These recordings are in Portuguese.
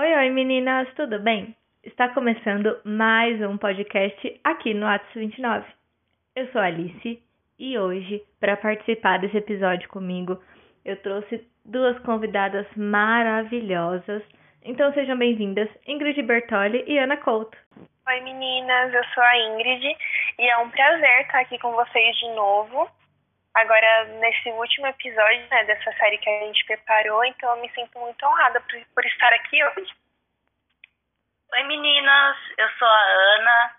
Oi, oi meninas, tudo bem? Está começando mais um podcast aqui no Atos 29. Eu sou Alice e hoje, para participar desse episódio comigo, eu trouxe duas convidadas maravilhosas. Então sejam bem-vindas, Ingrid Bertoli e Ana Couto. Oi meninas, eu sou a Ingrid e é um prazer estar aqui com vocês de novo. Agora, nesse último episódio né, dessa série que a gente preparou, então eu me sinto muito honrada por, por estar aqui hoje. Oi meninas, eu sou a Ana.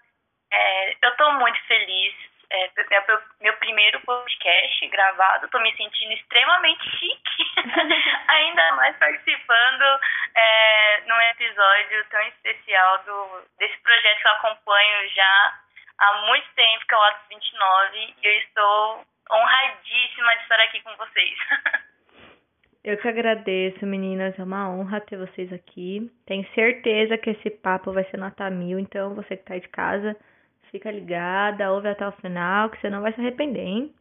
É, eu estou muito feliz. É, é meu, meu primeiro podcast gravado. Estou me sentindo extremamente chique. Ainda mais participando é, num episódio tão especial do, desse projeto que eu acompanho já há muito tempo, que é o Atos 29. E eu estou honradíssima de estar aqui com vocês. Eu que agradeço, meninas. É uma honra ter vocês aqui. Tenho certeza que esse papo vai ser nota mil. Então, você que tá aí de casa, fica ligada, ouve até o final, que você não vai se arrepender, hein?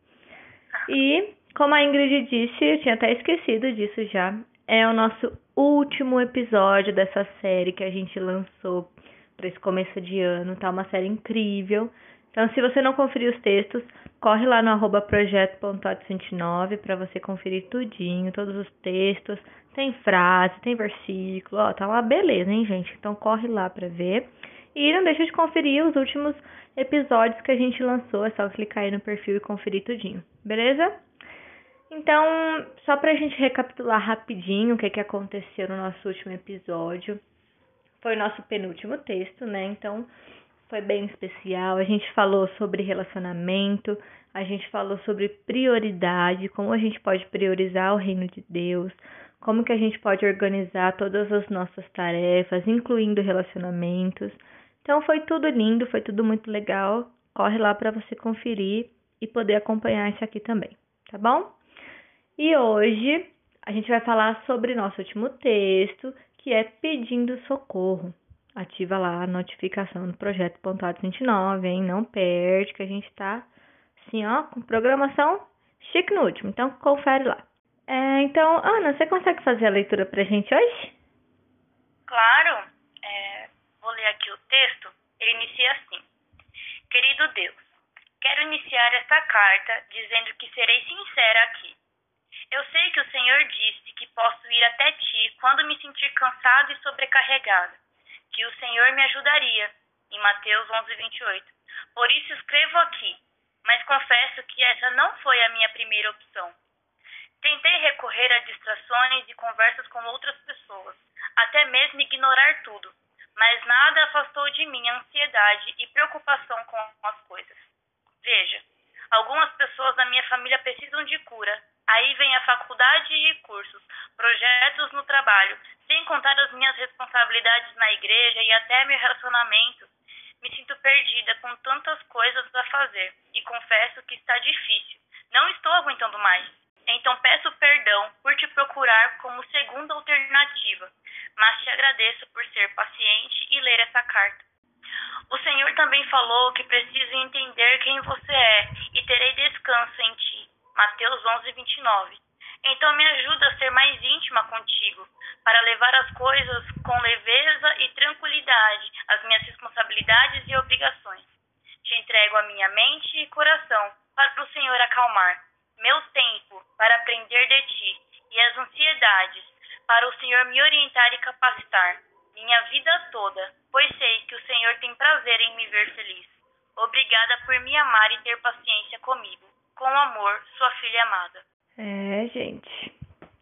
E, como a Ingrid disse, eu tinha até esquecido disso já. É o nosso último episódio dessa série que a gente lançou para esse começo de ano. Tá uma série incrível. Então, se você não conferiu os textos, corre lá no arroba projeto.829 para você conferir tudinho, todos os textos. Tem frase, tem versículo, ó, tá uma beleza, hein, gente? Então corre lá para ver. E não deixa de conferir os últimos episódios que a gente lançou, é só clicar aí no perfil e conferir tudinho, beleza? Então, só pra gente recapitular rapidinho o que, que aconteceu no nosso último episódio. Foi o nosso penúltimo texto, né? Então, foi bem especial. A gente falou sobre relacionamento, a gente falou sobre prioridade, como a gente pode priorizar o reino de Deus, como que a gente pode organizar todas as nossas tarefas, incluindo relacionamentos. Então foi tudo lindo, foi tudo muito legal. Corre lá para você conferir e poder acompanhar isso aqui também, tá bom? E hoje a gente vai falar sobre nosso último texto, que é pedindo socorro ativa lá a notificação do projeto Pontuado 29, hein? Não perde, que a gente tá assim, ó, com programação chique no último. Então, confere lá. É, então, Ana, você consegue fazer a leitura pra gente hoje? Claro. É, vou ler aqui o texto. Ele inicia assim. Querido Deus, quero iniciar esta carta dizendo que serei sincera aqui. Eu sei que o Senhor disse que posso ir até ti quando me sentir cansado e sobrecarregada que o Senhor me ajudaria, em Mateus 11, 28. Por isso escrevo aqui, mas confesso que essa não foi a minha primeira opção. Tentei recorrer a distrações e conversas com outras pessoas, até mesmo ignorar tudo, mas nada afastou de mim a ansiedade e preocupação com as coisas. Veja, algumas pessoas da minha família precisam de cura, Aí vem a faculdade e cursos, projetos no trabalho, sem contar as minhas responsabilidades na igreja e até meu relacionamento. Me sinto perdida com tantas coisas a fazer e confesso que está difícil. Não estou aguentando mais. Então peço perdão por te procurar como segunda alternativa, mas te agradeço por ser paciente e ler essa carta. O Senhor também falou que preciso entender quem você é e terei descanso em ti. Mateus 11, 29. Então me ajuda a ser mais íntima contigo, para levar as coisas com leveza e tranquilidade, as minhas responsabilidades e obrigações. Te entrego a minha mente e coração para o Senhor acalmar, meu tempo para aprender de ti e as ansiedades para o Senhor me orientar e capacitar, minha vida toda, pois sei que o Senhor tem prazer em me ver feliz. Obrigada por me amar e ter paciência comigo com amor, sua filha amada. É, gente.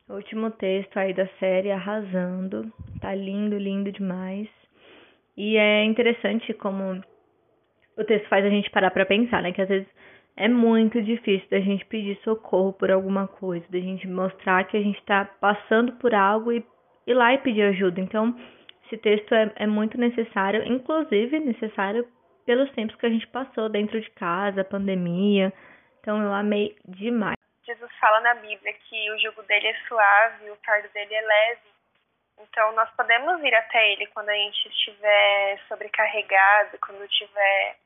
Último texto aí da série arrasando. Tá lindo, lindo demais. E é interessante como o texto faz a gente parar para pensar, né? Que às vezes é muito difícil da gente pedir socorro por alguma coisa, da gente mostrar que a gente tá passando por algo e ir lá e pedir ajuda. Então, esse texto é, é muito necessário, inclusive necessário pelos tempos que a gente passou dentro de casa, pandemia, então eu amei demais. Jesus fala na Bíblia que o jugo dele é suave, o fardo dele é leve. Então nós podemos ir até ele quando a gente estiver sobrecarregado, quando estiver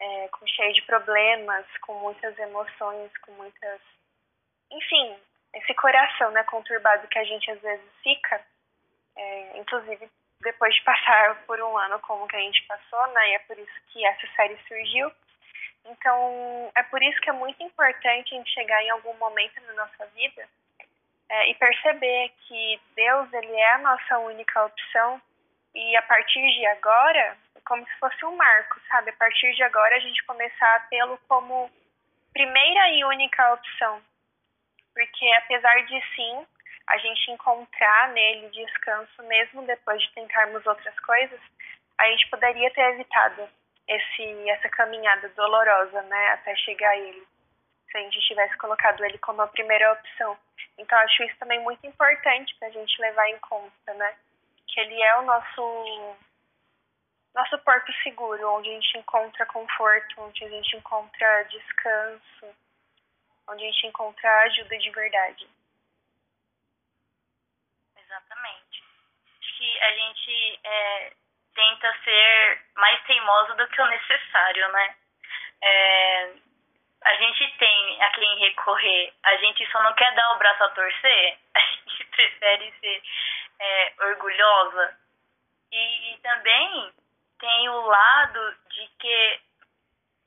é, com cheio de problemas, com muitas emoções, com muitas, enfim, esse coração, né, conturbado que a gente às vezes fica, é, inclusive depois de passar por um ano como que a gente passou, né? E é por isso que essa série surgiu. Então, é por isso que é muito importante a gente chegar em algum momento na nossa vida é, e perceber que Deus, ele é a nossa única opção e a partir de agora, como se fosse um marco, sabe? A partir de agora a gente começar a tê-lo como primeira e única opção. Porque apesar de sim a gente encontrar nele descanso, mesmo depois de tentarmos outras coisas, a gente poderia ter evitado esse, essa caminhada dolorosa, né, até chegar a ele, se a gente tivesse colocado ele como a primeira opção. Então, acho isso também muito importante para a gente levar em conta, né, que ele é o nosso nosso porto seguro, onde a gente encontra conforto, onde a gente encontra descanso, onde a gente encontra ajuda de verdade. Exatamente. Acho que a gente é, tenta ser mais teimoso do que o necessário, né? É, a gente tem a quem recorrer, a gente só não quer dar o braço a torcer, a gente prefere ser é, orgulhosa. E, e também tem o lado de que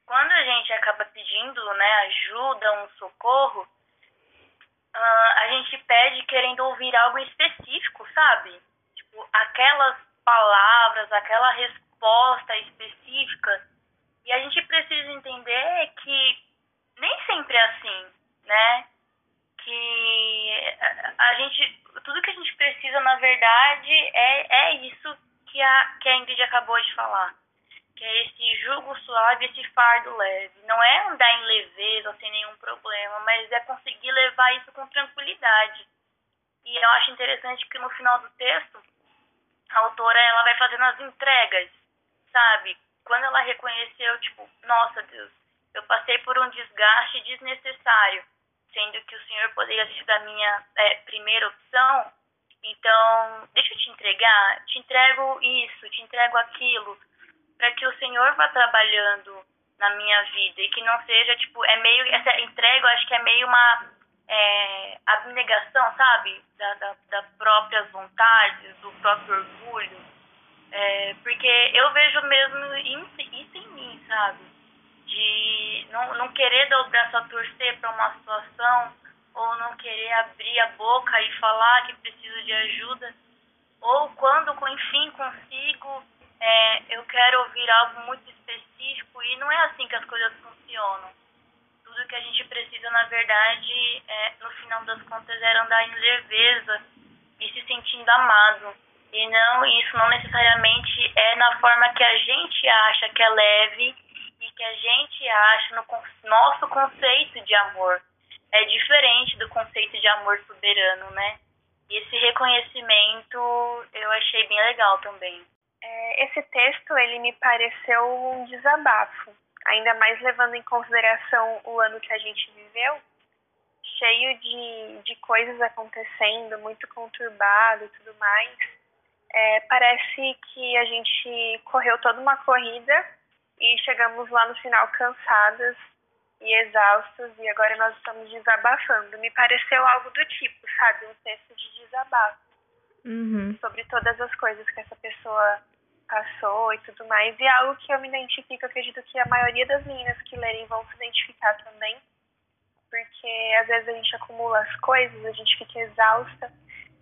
quando a gente acaba pedindo né, ajuda, um socorro, uh, a gente pede querendo ouvir algo específico, sabe? Tipo, aquelas palavras, aquela resposta específica. E a gente precisa entender que nem sempre é assim, né? Que a gente, tudo que a gente precisa, na verdade, é, é isso que a, que a Ingrid acabou de falar. Que é esse jugo suave, esse fardo leve. Não é andar em leveza, sem nenhum problema, mas é conseguir levar isso com tranquilidade. E eu acho interessante que no final do texto, a autora ela vai fazendo as entregas, sabe? Quando ela reconheceu, tipo, nossa Deus, eu passei por um desgaste desnecessário, sendo que o Senhor poderia ser a minha é, primeira opção. Então, deixa eu te entregar, te entrego isso, te entrego aquilo, para que o Senhor vá trabalhando na minha vida e que não seja, tipo, é meio, essa entrega eu acho que é meio uma é, abnegação, sabe? Da, da, da vontades, do próprio orgulho. É, porque eu vejo mesmo isso em mim, sabe? De não, não querer dar o braço a torcer para uma situação, ou não querer abrir a boca e falar que preciso de ajuda, ou quando, enfim, consigo, é, eu quero ouvir algo muito específico, e não é assim que as coisas que a gente precisa, na verdade, é, no final das contas, era andar em leveza e se sentindo amado. E não, isso não necessariamente é na forma que a gente acha que é leve e que a gente acha no nosso conceito de amor. É diferente do conceito de amor soberano, né? E esse reconhecimento eu achei bem legal também. É, esse texto, ele me pareceu um desabafo ainda mais levando em consideração o ano que a gente viveu, cheio de, de coisas acontecendo, muito conturbado e tudo mais. É, parece que a gente correu toda uma corrida e chegamos lá no final cansadas e exaustas e agora nós estamos desabafando. Me pareceu algo do tipo, sabe? Um texto de desabafo. Uhum. Sobre todas as coisas que essa pessoa passou e tudo mais. E é algo que eu me identifico, acredito que a maioria das meninas que lerem vão se identificar também. Porque às vezes a gente acumula as coisas, a gente fica exausta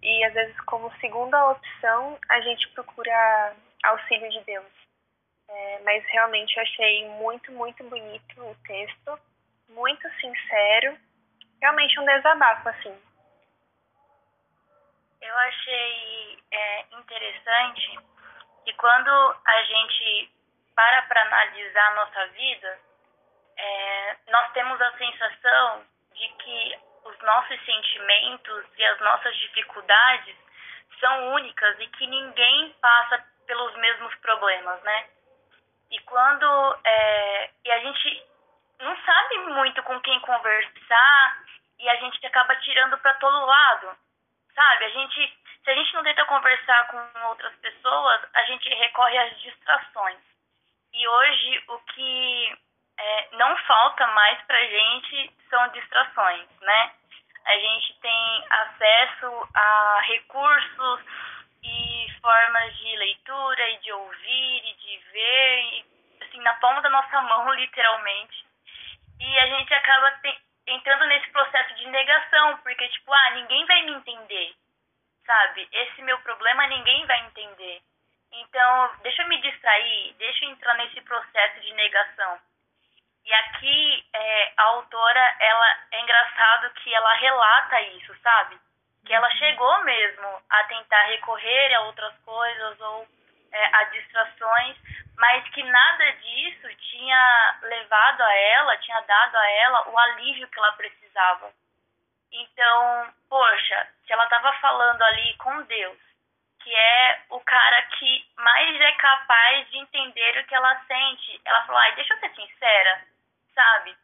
e às vezes como segunda opção a gente procura auxílio de Deus. É, mas realmente eu achei muito, muito bonito o texto, muito sincero, realmente um desabafo, assim. Eu achei é, interessante e quando a gente para para analisar a nossa vida, é, nós temos a sensação de que os nossos sentimentos e as nossas dificuldades são únicas e que ninguém passa pelos mesmos problemas, né? E quando é, e a gente não sabe muito com quem conversar e a gente acaba tirando para todo lado, sabe? A gente se a gente não tenta conversar com outras pessoas, a gente recorre às distrações. E hoje o que é, não falta mais pra gente são distrações, né? A gente tem acesso a recursos e formas de leitura e de ouvir e de ver, e, assim, na palma da nossa mão, literalmente. E a gente acaba te, entrando nesse processo de negação, porque, tipo, ah, ninguém vai me entender, sabe? Esse meu problema ninguém vai entender. Então, deixa eu me distrair, deixa eu entrar nesse processo de negação. E aqui, é, a autora, ela é engraçado que ela relata isso, sabe? Que ela chegou mesmo a tentar recorrer a outras coisas ou é, a distrações, mas que nada disso tinha levado a ela, tinha dado a ela o alívio que ela precisava. Então, poxa, se ela estava falando ali com Deus, que é o cara que mais é capaz de entender o que ela sente, ela falou: ai, deixa eu ser sincera, sabe?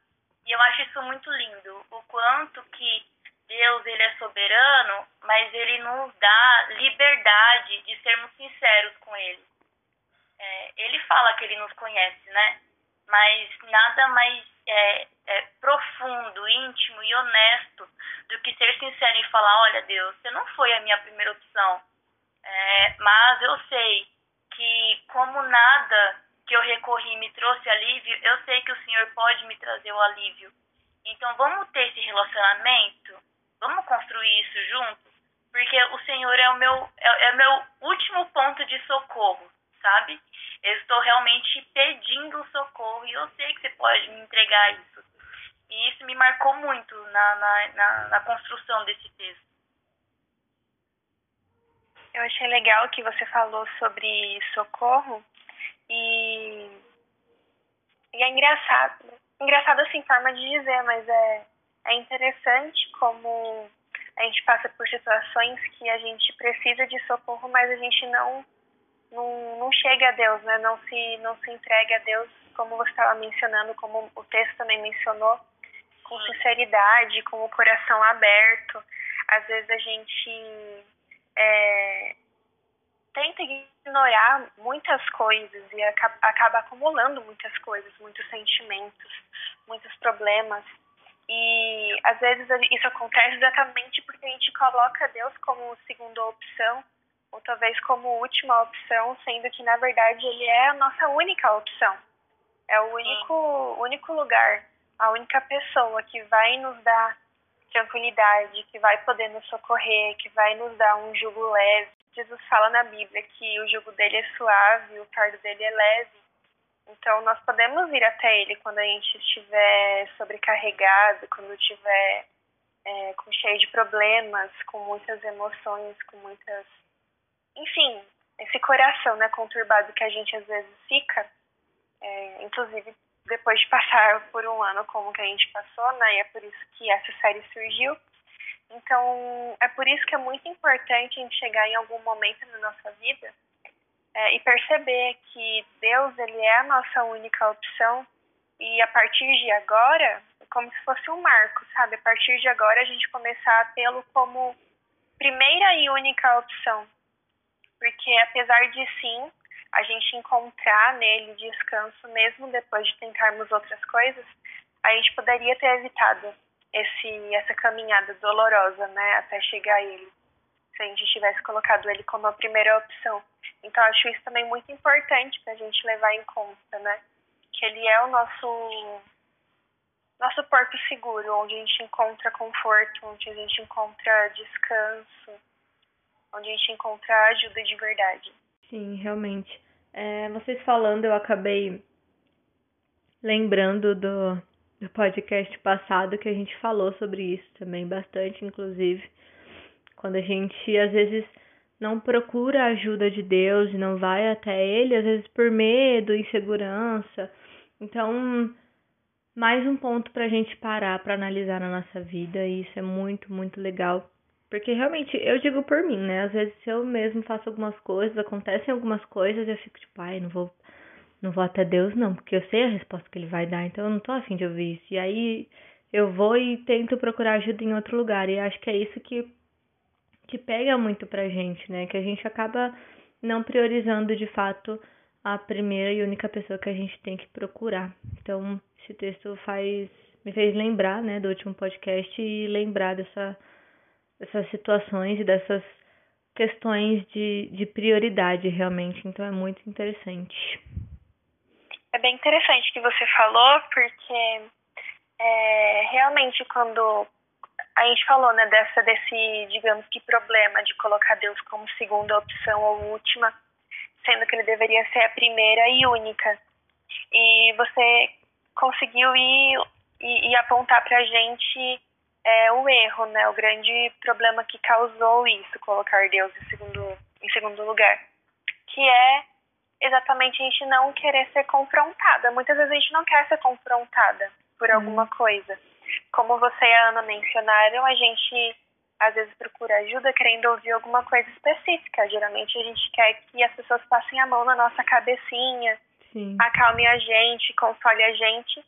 E eu acho isso muito lindo, o quanto que Deus ele é soberano, mas ele nos dá liberdade de sermos sinceros com ele. É, ele fala que ele nos conhece, né? Mas nada mais é, é, profundo, íntimo e honesto do que ser sincero e falar: olha, Deus, você não foi a minha primeira opção, é, mas eu sei que, como nada que eu recorri me trouxe alívio, eu sei que o Senhor pode me trazer o alívio. Então vamos ter esse relacionamento, vamos construir isso juntos, porque o Senhor é o meu é, é meu último ponto de socorro, sabe? Eu estou realmente pedindo socorro e eu sei que você pode me entregar isso. E isso me marcou muito na, na, na, na construção desse texto. Eu achei legal que você falou sobre socorro e, e é engraçado. Engraçado assim, forma de dizer, mas é, é interessante como a gente passa por situações que a gente precisa de socorro, mas a gente não não, não chega a Deus, né? Não se não se entrega a Deus, como você estava mencionando, como o texto também mencionou, com sinceridade, com o coração aberto. Às vezes a gente é, tenta ignorar muitas coisas e acaba, acaba acumulando muitas coisas, muitos sentimentos, muitos problemas. E às vezes isso acontece exatamente porque a gente coloca Deus como segunda opção ou talvez como última opção, sendo que na verdade ele é a nossa única opção. É o único, único lugar, a única pessoa que vai nos dar tranquilidade, que vai poder nos socorrer, que vai nos dar um jugo leve. Jesus fala na Bíblia que o jugo dele é suave, o fardo dele é leve. Então nós podemos ir até ele quando a gente estiver sobrecarregado, quando estiver é, com cheio de problemas, com muitas emoções, com muitas, enfim, esse coração, né, conturbado que a gente às vezes fica, é, inclusive depois de passar por um ano como que a gente passou, né? E é por isso que essa série surgiu. Então, é por isso que é muito importante a gente chegar em algum momento na nossa vida é, e perceber que Deus, ele é a nossa única opção e a partir de agora, é como se fosse um marco, sabe? A partir de agora a gente começar a tê-lo como primeira e única opção. Porque apesar de sim a gente encontrar nele descanso, mesmo depois de tentarmos outras coisas, a gente poderia ter evitado esse, essa caminhada dolorosa, né, até chegar a ele, se a gente tivesse colocado ele como a primeira opção. Então, acho isso também muito importante para a gente levar em conta, né, que ele é o nosso nosso porto seguro, onde a gente encontra conforto, onde a gente encontra descanso, onde a gente encontra ajuda de verdade. Sim, realmente. É, vocês falando, eu acabei lembrando do, do podcast passado que a gente falou sobre isso também, bastante, inclusive. Quando a gente às vezes não procura a ajuda de Deus e não vai até Ele, às vezes por medo, insegurança. Então, mais um ponto para a gente parar para analisar na nossa vida, e isso é muito, muito legal porque realmente, eu digo por mim, né? Às vezes eu mesmo faço algumas coisas, acontecem algumas coisas eu fico tipo, ai, não vou, não vou até Deus não, porque eu sei a resposta que ele vai dar, então eu não tô afim de ouvir isso. E aí eu vou e tento procurar ajuda em outro lugar. E acho que é isso que, que pega muito pra gente, né? Que a gente acaba não priorizando de fato a primeira e única pessoa que a gente tem que procurar. Então, esse texto faz me fez lembrar, né, do último podcast e lembrar dessa dessas situações e dessas questões de, de prioridade realmente, então é muito interessante. É bem interessante que você falou, porque é, realmente quando a gente falou né, dessa, desse, digamos que, problema de colocar Deus como segunda opção ou última, sendo que ele deveria ser a primeira e única. E você conseguiu ir, ir, ir apontar para a gente é, o erro, né, o grande problema que causou isso, colocar Deus em segundo, em segundo lugar, que é exatamente a gente não querer ser confrontada. Muitas vezes a gente não quer ser confrontada por alguma uhum. coisa. Como você e a Ana mencionaram, a gente às vezes procura ajuda querendo ouvir alguma coisa específica. Geralmente a gente quer que as pessoas passem a mão na nossa cabecinha, Sim. acalme a gente, console a gente,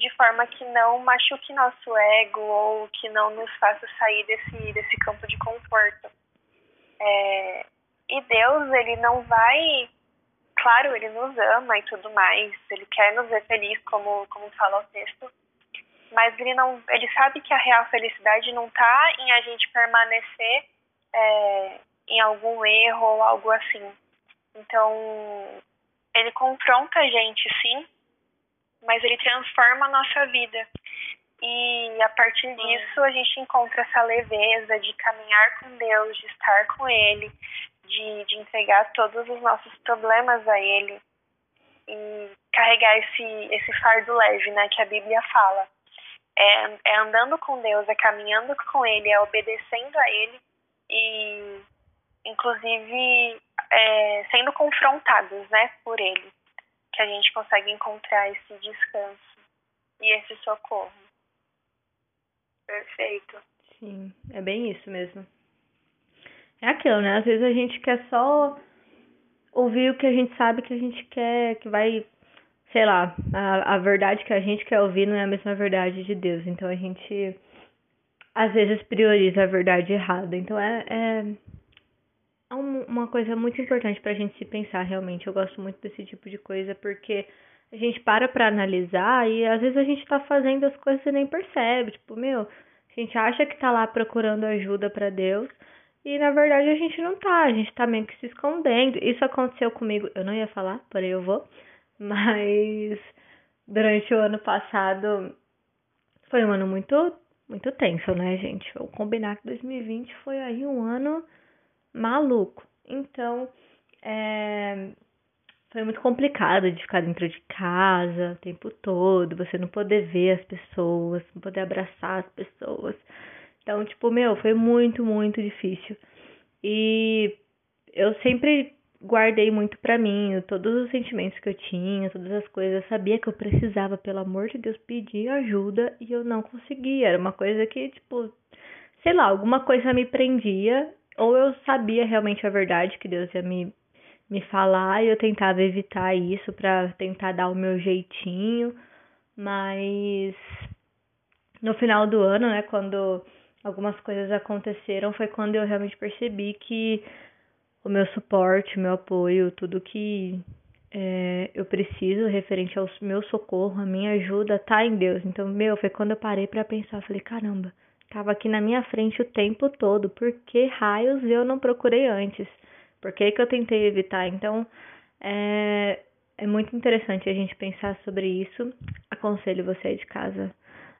de forma que não machuque nosso ego ou que não nos faça sair desse, desse campo de conforto. É, e Deus, ele não vai. Claro, ele nos ama e tudo mais, ele quer nos ver felizes, como, como fala o texto, mas ele não, ele sabe que a real felicidade não está em a gente permanecer é, em algum erro ou algo assim. Então, ele confronta a gente, sim, mas ele transforma a nossa vida. E a partir disso, a gente encontra essa leveza de caminhar com Deus, de estar com Ele, de, de entregar todos os nossos problemas a Ele e carregar esse, esse fardo leve, né, que a Bíblia fala é, é andando com Deus, é caminhando com Ele, é obedecendo a Ele e, inclusive, é, sendo confrontados, né, por Ele, que a gente consegue encontrar esse descanso e esse socorro. Perfeito. Sim, é bem isso mesmo. É aquilo, né? Às vezes a gente quer só ouvir o que a gente sabe que a gente quer, que vai sei lá, a, a verdade que a gente quer ouvir não é a mesma verdade de Deus. Então a gente às vezes prioriza a verdade errada. Então é, é, é uma coisa muito importante pra gente se pensar realmente. Eu gosto muito desse tipo de coisa porque a gente para pra analisar e às vezes a gente tá fazendo as coisas e nem percebe. Tipo, meu, a gente acha que tá lá procurando ajuda para Deus. E na verdade a gente não tá, a gente tá meio que se escondendo. Isso aconteceu comigo, eu não ia falar, porém eu vou. Mas durante o ano passado foi um ano muito muito tenso, né, gente? Vou combinar que 2020 foi aí um ano maluco. Então, é, foi muito complicado de ficar dentro de casa o tempo todo, você não poder ver as pessoas, não poder abraçar as pessoas. Então, tipo, meu, foi muito, muito difícil. E eu sempre guardei muito para mim, todos os sentimentos que eu tinha, todas as coisas, eu sabia que eu precisava, pelo amor de Deus, pedir ajuda e eu não conseguia. Era uma coisa que, tipo, sei lá, alguma coisa me prendia, ou eu sabia realmente a verdade que Deus ia me me falar e eu tentava evitar isso para tentar dar o meu jeitinho, mas no final do ano, né, quando algumas coisas aconteceram, foi quando eu realmente percebi que o meu suporte, o meu apoio, tudo que é, eu preciso referente ao meu socorro, a minha ajuda, tá em Deus. Então, meu, foi quando eu parei para pensar, falei, caramba, tava aqui na minha frente o tempo todo, por que raios eu não procurei antes? Por que, que eu tentei evitar? Então, é, é muito interessante a gente pensar sobre isso. Aconselho você de casa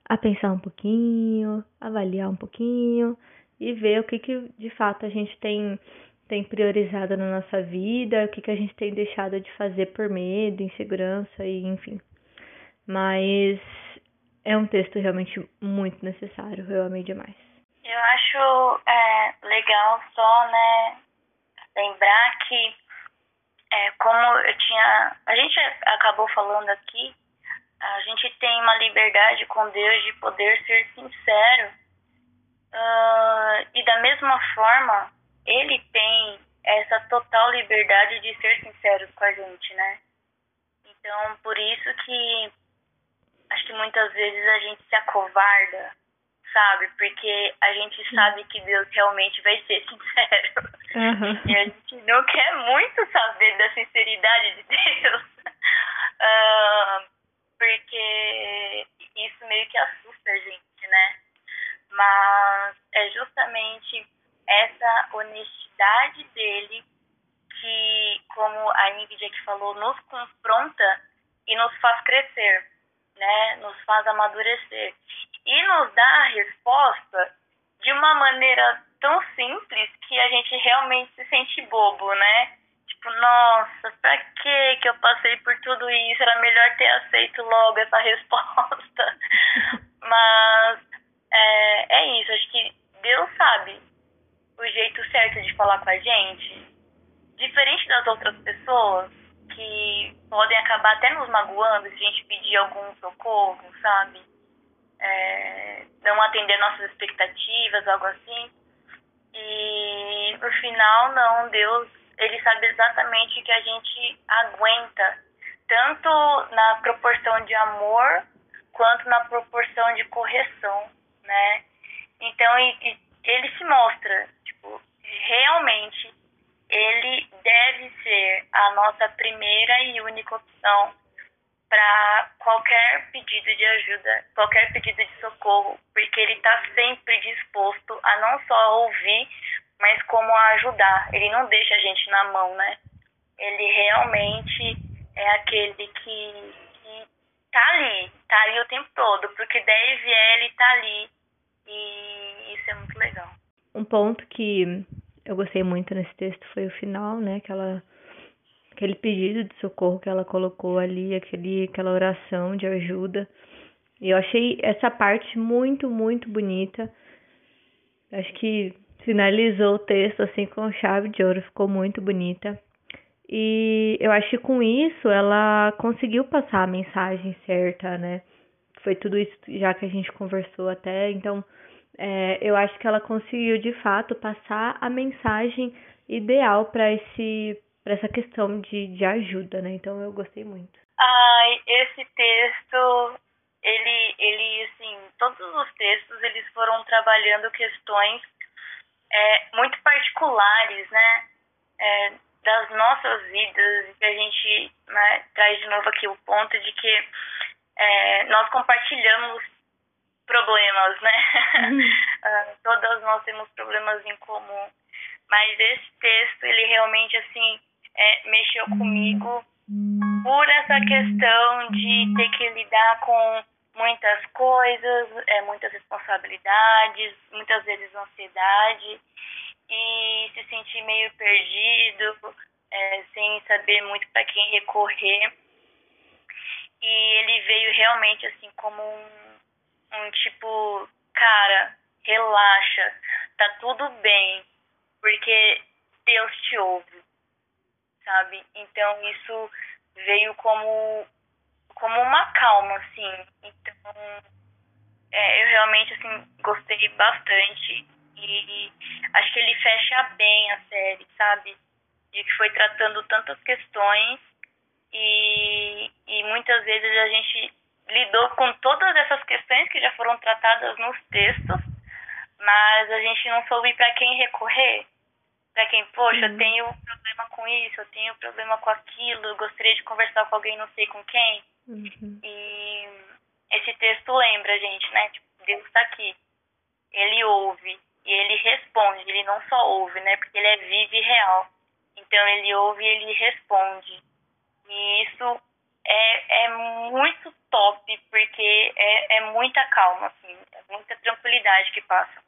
a pensar um pouquinho, avaliar um pouquinho e ver o que, que de fato a gente tem tem priorizado na nossa vida, o que, que a gente tem deixado de fazer por medo, insegurança e enfim. Mas é um texto realmente muito necessário, eu amei demais. Eu acho é, legal só, né, lembrar que é, como eu tinha. A gente acabou falando aqui, a gente tem uma liberdade com Deus de poder ser sincero. Uh, e da mesma forma, ele tem essa total liberdade de ser sincero com a gente, né? Então, por isso que acho que muitas vezes a gente se acovarda, sabe? Porque a gente sabe que Deus realmente vai ser sincero. Uhum. E a gente não quer muito saber da sinceridade de Deus. uh, porque isso meio que assusta a gente, né? Mas é justamente essa honestidade a Ingrid aqui falou, nos confronta e nos faz crescer, né? Nos faz amadurecer. E nos dá a resposta de uma maneira tão simples que a gente realmente se sente bobo, né? Tipo, nossa, pra que que eu passei por tudo isso? Era melhor ter aceito logo essa resposta. Mas é, é isso, acho que Deus sabe o jeito certo de falar com a gente. Diferente das outras pessoas que podem acabar até nos magoando se a gente pedir algum socorro, sabe? É, não atender nossas expectativas, algo assim. E no final, não, Deus, ele sabe exatamente o que a gente aguenta, tanto na proporção de amor quanto na proporção de correção, né? Então, ele se mostra, tipo, realmente ele deve ser a nossa primeira e única opção para qualquer pedido de ajuda, qualquer pedido de socorro, porque ele está sempre disposto a não só ouvir, mas como a ajudar. Ele não deixa a gente na mão, né? Ele realmente é aquele que, que tá ali, tá ali o tempo todo, porque deve ele tá ali e isso é muito legal. Um ponto que eu gostei muito nesse texto foi o final, né? Aquela aquele pedido de socorro que ela colocou ali, aquele, aquela oração de ajuda. E eu achei essa parte muito, muito bonita. Acho que finalizou o texto assim com chave de ouro, ficou muito bonita. E eu acho que com isso ela conseguiu passar a mensagem certa, né? Foi tudo isso já que a gente conversou até. Então, é, eu acho que ela conseguiu de fato passar a mensagem ideal para esse para essa questão de, de ajuda, né? Então eu gostei muito. Ai, esse texto, ele, ele, assim, todos os textos eles foram trabalhando questões é, muito particulares, né? É, das nossas vidas, e a gente né, traz de novo aqui o ponto de que é, nós compartilhamos problemas, né? uh, todas nós temos problemas em comum. Mas esse texto, ele realmente, assim, é, mexeu comigo por essa questão de ter que lidar com muitas coisas, é, muitas responsabilidades, muitas vezes ansiedade e se sentir meio perdido, é, sem saber muito para quem recorrer. E ele veio realmente assim como um, um tipo, cara, relaxa, tá tudo bem, porque Deus te ouve sabe? Então isso veio como como uma calma, assim. Então é, eu realmente assim gostei bastante e acho que ele fecha bem a série, sabe? De que foi tratando tantas questões e, e muitas vezes a gente lidou com todas essas questões que já foram tratadas nos textos, mas a gente não soube para quem recorrer. Para quem, poxa, uhum. Problema com isso, eu tenho problema com aquilo, eu gostaria de conversar com alguém, não sei com quem. Uhum. E esse texto lembra, gente, né? Tipo, Deus está aqui. Ele ouve e ele responde. Ele não só ouve, né? Porque ele é vivo e real. Então ele ouve e ele responde. E isso é, é muito top, porque é, é muita calma, assim, é muita tranquilidade que passa.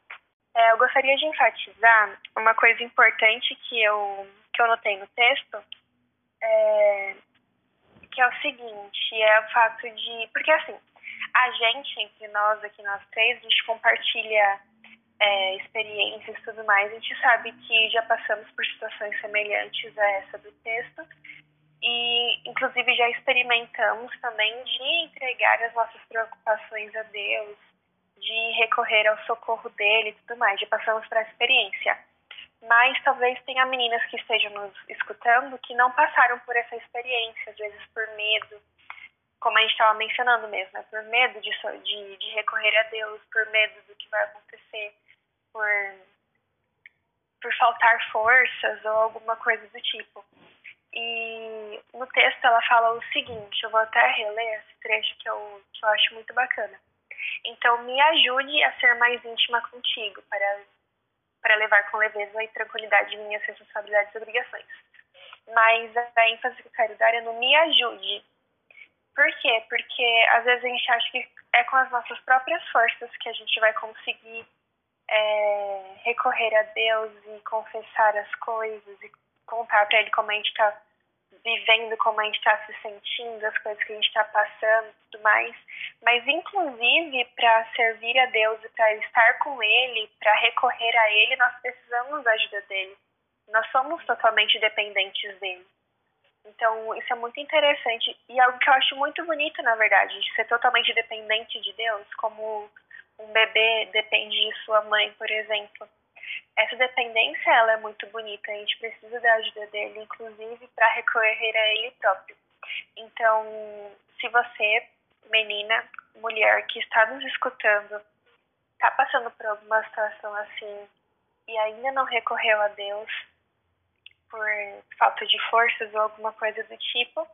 É, eu gostaria de enfatizar uma coisa importante que eu, que eu notei no texto, é, que é o seguinte, é o fato de... Porque, assim, a gente, entre nós aqui, nós três, a gente compartilha é, experiências e tudo mais. A gente sabe que já passamos por situações semelhantes a essa do texto e, inclusive, já experimentamos também de entregar as nossas preocupações a Deus, de recorrer ao socorro dele e tudo mais, já passamos para a experiência. Mas talvez tenha meninas que estejam nos escutando que não passaram por essa experiência, às vezes por medo, como a gente estava mencionando mesmo, né? por medo de, de, de recorrer a Deus, por medo do que vai acontecer, por, por faltar forças ou alguma coisa do tipo. E no texto ela fala o seguinte, eu vou até reler esse trecho que eu, que eu acho muito bacana. Então, me ajude a ser mais íntima contigo, para, para levar com leveza e tranquilidade minhas responsabilidades e obrigações. mas a ênfase que eu quero dar é no me ajude. Por quê? Porque às vezes a gente acha que é com as nossas próprias forças que a gente vai conseguir é, recorrer a Deus e confessar as coisas e contar para Ele como a gente está vivendo, como a gente está se sentindo, as coisas que a gente está passando tudo mais. Mas, inclusive, para servir a Deus e para estar com Ele, para recorrer a Ele, nós precisamos da ajuda dele. Nós somos totalmente dependentes dele. Então, isso é muito interessante e algo que eu acho muito bonito, na verdade, de ser totalmente dependente de Deus, como um bebê depende de sua mãe, por exemplo. Essa dependência ela é muito bonita, a gente precisa da ajuda dele, inclusive para recorrer a ele próprio. Então, se você, menina, mulher que está nos escutando, está passando por alguma situação assim e ainda não recorreu a Deus por falta de forças ou alguma coisa do tipo,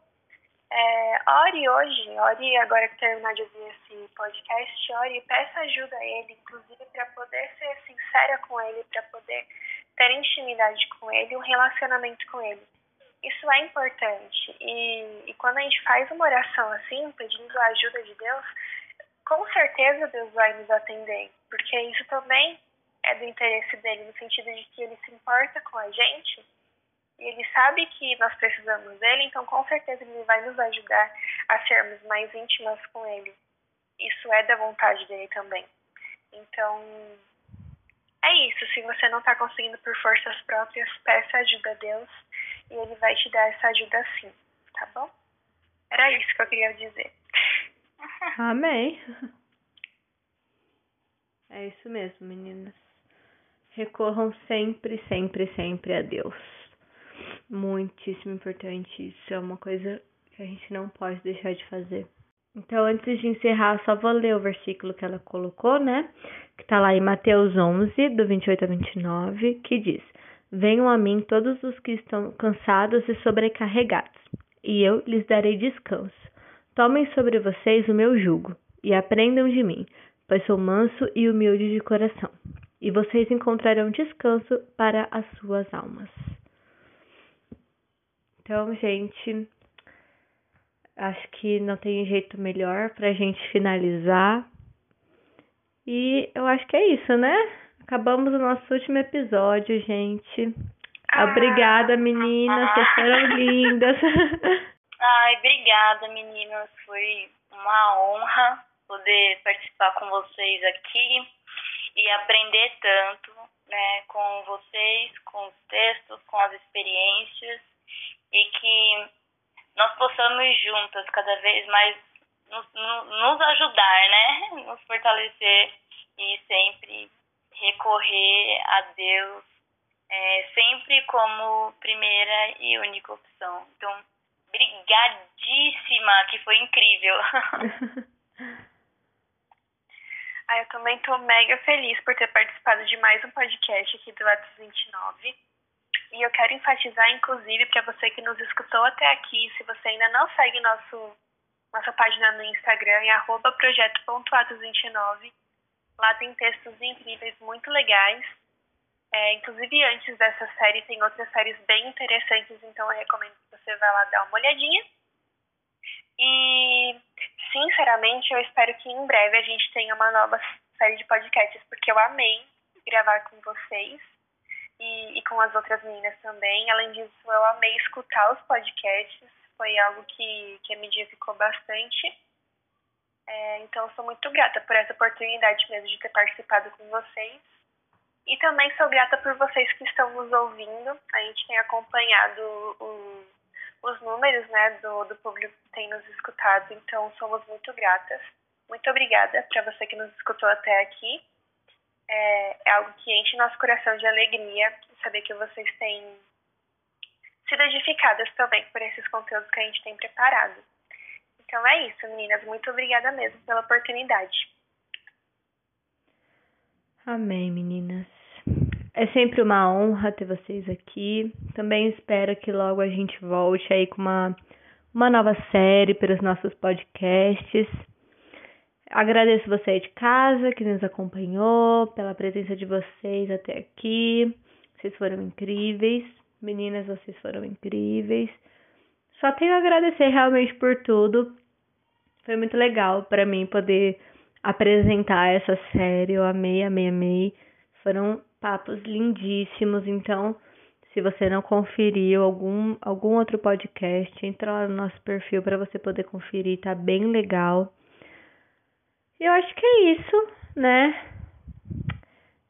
é, ore hoje, ore agora que terminar de ouvir esse podcast, ore e peça ajuda a ele, inclusive para poder ser sincera com ele, para poder ter intimidade com ele, um relacionamento com ele. Isso é importante. E, e quando a gente faz uma oração assim, pedindo a ajuda de Deus, com certeza Deus vai nos atender, porque isso também é do interesse dele, no sentido de que ele se importa com a gente e ele sabe que nós precisamos dele, então com certeza ele vai nos ajudar a sermos mais íntimas com ele. Isso é da vontade dele também. Então, é isso. Se você não está conseguindo por forças próprias, peça ajuda a Deus e ele vai te dar essa ajuda sim, tá bom? Era isso que eu queria dizer. Amém. É isso mesmo, meninas. Recorram sempre, sempre, sempre a Deus muitíssimo importante. Isso é uma coisa que a gente não pode deixar de fazer. Então, antes de encerrar, só vou ler o versículo que ela colocou, né? Que tá lá em Mateus 11, do 28 a 29, que diz: Venham a mim todos os que estão cansados e sobrecarregados, e eu lhes darei descanso. Tomem sobre vocês o meu jugo e aprendam de mim, pois sou manso e humilde de coração, e vocês encontrarão descanso para as suas almas. Então, gente, acho que não tem jeito melhor pra gente finalizar. E eu acho que é isso, né? Acabamos o nosso último episódio, gente. Ah. Obrigada, meninas. Vocês foram lindas. Ai, obrigada, meninas. Foi uma honra poder participar com vocês aqui e aprender tanto, né, com vocês, com os textos, com as experiências e que nós possamos juntas cada vez mais nos, nos ajudar, né? Nos fortalecer e sempre recorrer a Deus é, sempre como primeira e única opção. Então, brigadíssima, que foi incrível. ah, eu também estou mega feliz por ter participado de mais um podcast aqui do Atos 29. E eu quero enfatizar, inclusive, para você que nos escutou até aqui, se você ainda não segue nosso, nossa página no Instagram, é projeto.atos29. Lá tem textos incríveis, muito legais. É, inclusive, antes dessa série, tem outras séries bem interessantes, então eu recomendo que você vá lá dar uma olhadinha. E, sinceramente, eu espero que em breve a gente tenha uma nova série de podcasts, porque eu amei gravar com vocês e, e com as outras meninas também. Além disso, eu amei escutar os podcasts, foi algo que, que me edificou bastante. É, então, sou muito grata por essa oportunidade mesmo de ter participado com vocês. E também sou grata por vocês que estão nos ouvindo. A gente tem acompanhado o, os números né, do, do público que tem nos escutado, então somos muito gratas. Muito obrigada para você que nos escutou até aqui é, é algo que enche nosso coração de alegria saber que vocês têm sido edificadas também por esses conteúdos que a gente tem preparado. Então é isso, meninas. Muito obrigada mesmo pela oportunidade. Amém, meninas. É sempre uma honra ter vocês aqui. Também espero que logo a gente volte aí com uma, uma nova série para os nossos podcasts. Agradeço você aí de casa que nos acompanhou, pela presença de vocês até aqui. Vocês foram incríveis. Meninas, vocês foram incríveis. Só tenho a agradecer realmente por tudo. Foi muito legal para mim poder apresentar essa série. Eu amei, amei, amei. Foram papos lindíssimos. Então, se você não conferiu algum, algum outro podcast, entra lá no nosso perfil para você poder conferir. Tá bem legal. Eu acho que é isso, né?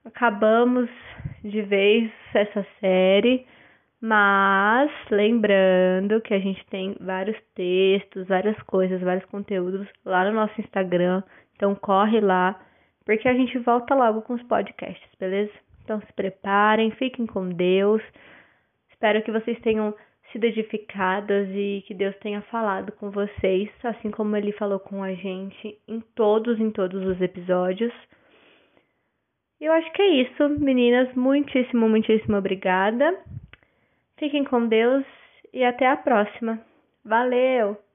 Acabamos de vez essa série. Mas lembrando que a gente tem vários textos, várias coisas, vários conteúdos lá no nosso Instagram. Então corre lá, porque a gente volta logo com os podcasts, beleza? Então se preparem, fiquem com Deus. Espero que vocês tenham sido edificadas e que Deus tenha falado com vocês, assim como ele falou com a gente em todos, em todos os episódios. Eu acho que é isso, meninas. Muitíssimo, muitíssimo obrigada. Fiquem com Deus e até a próxima. Valeu!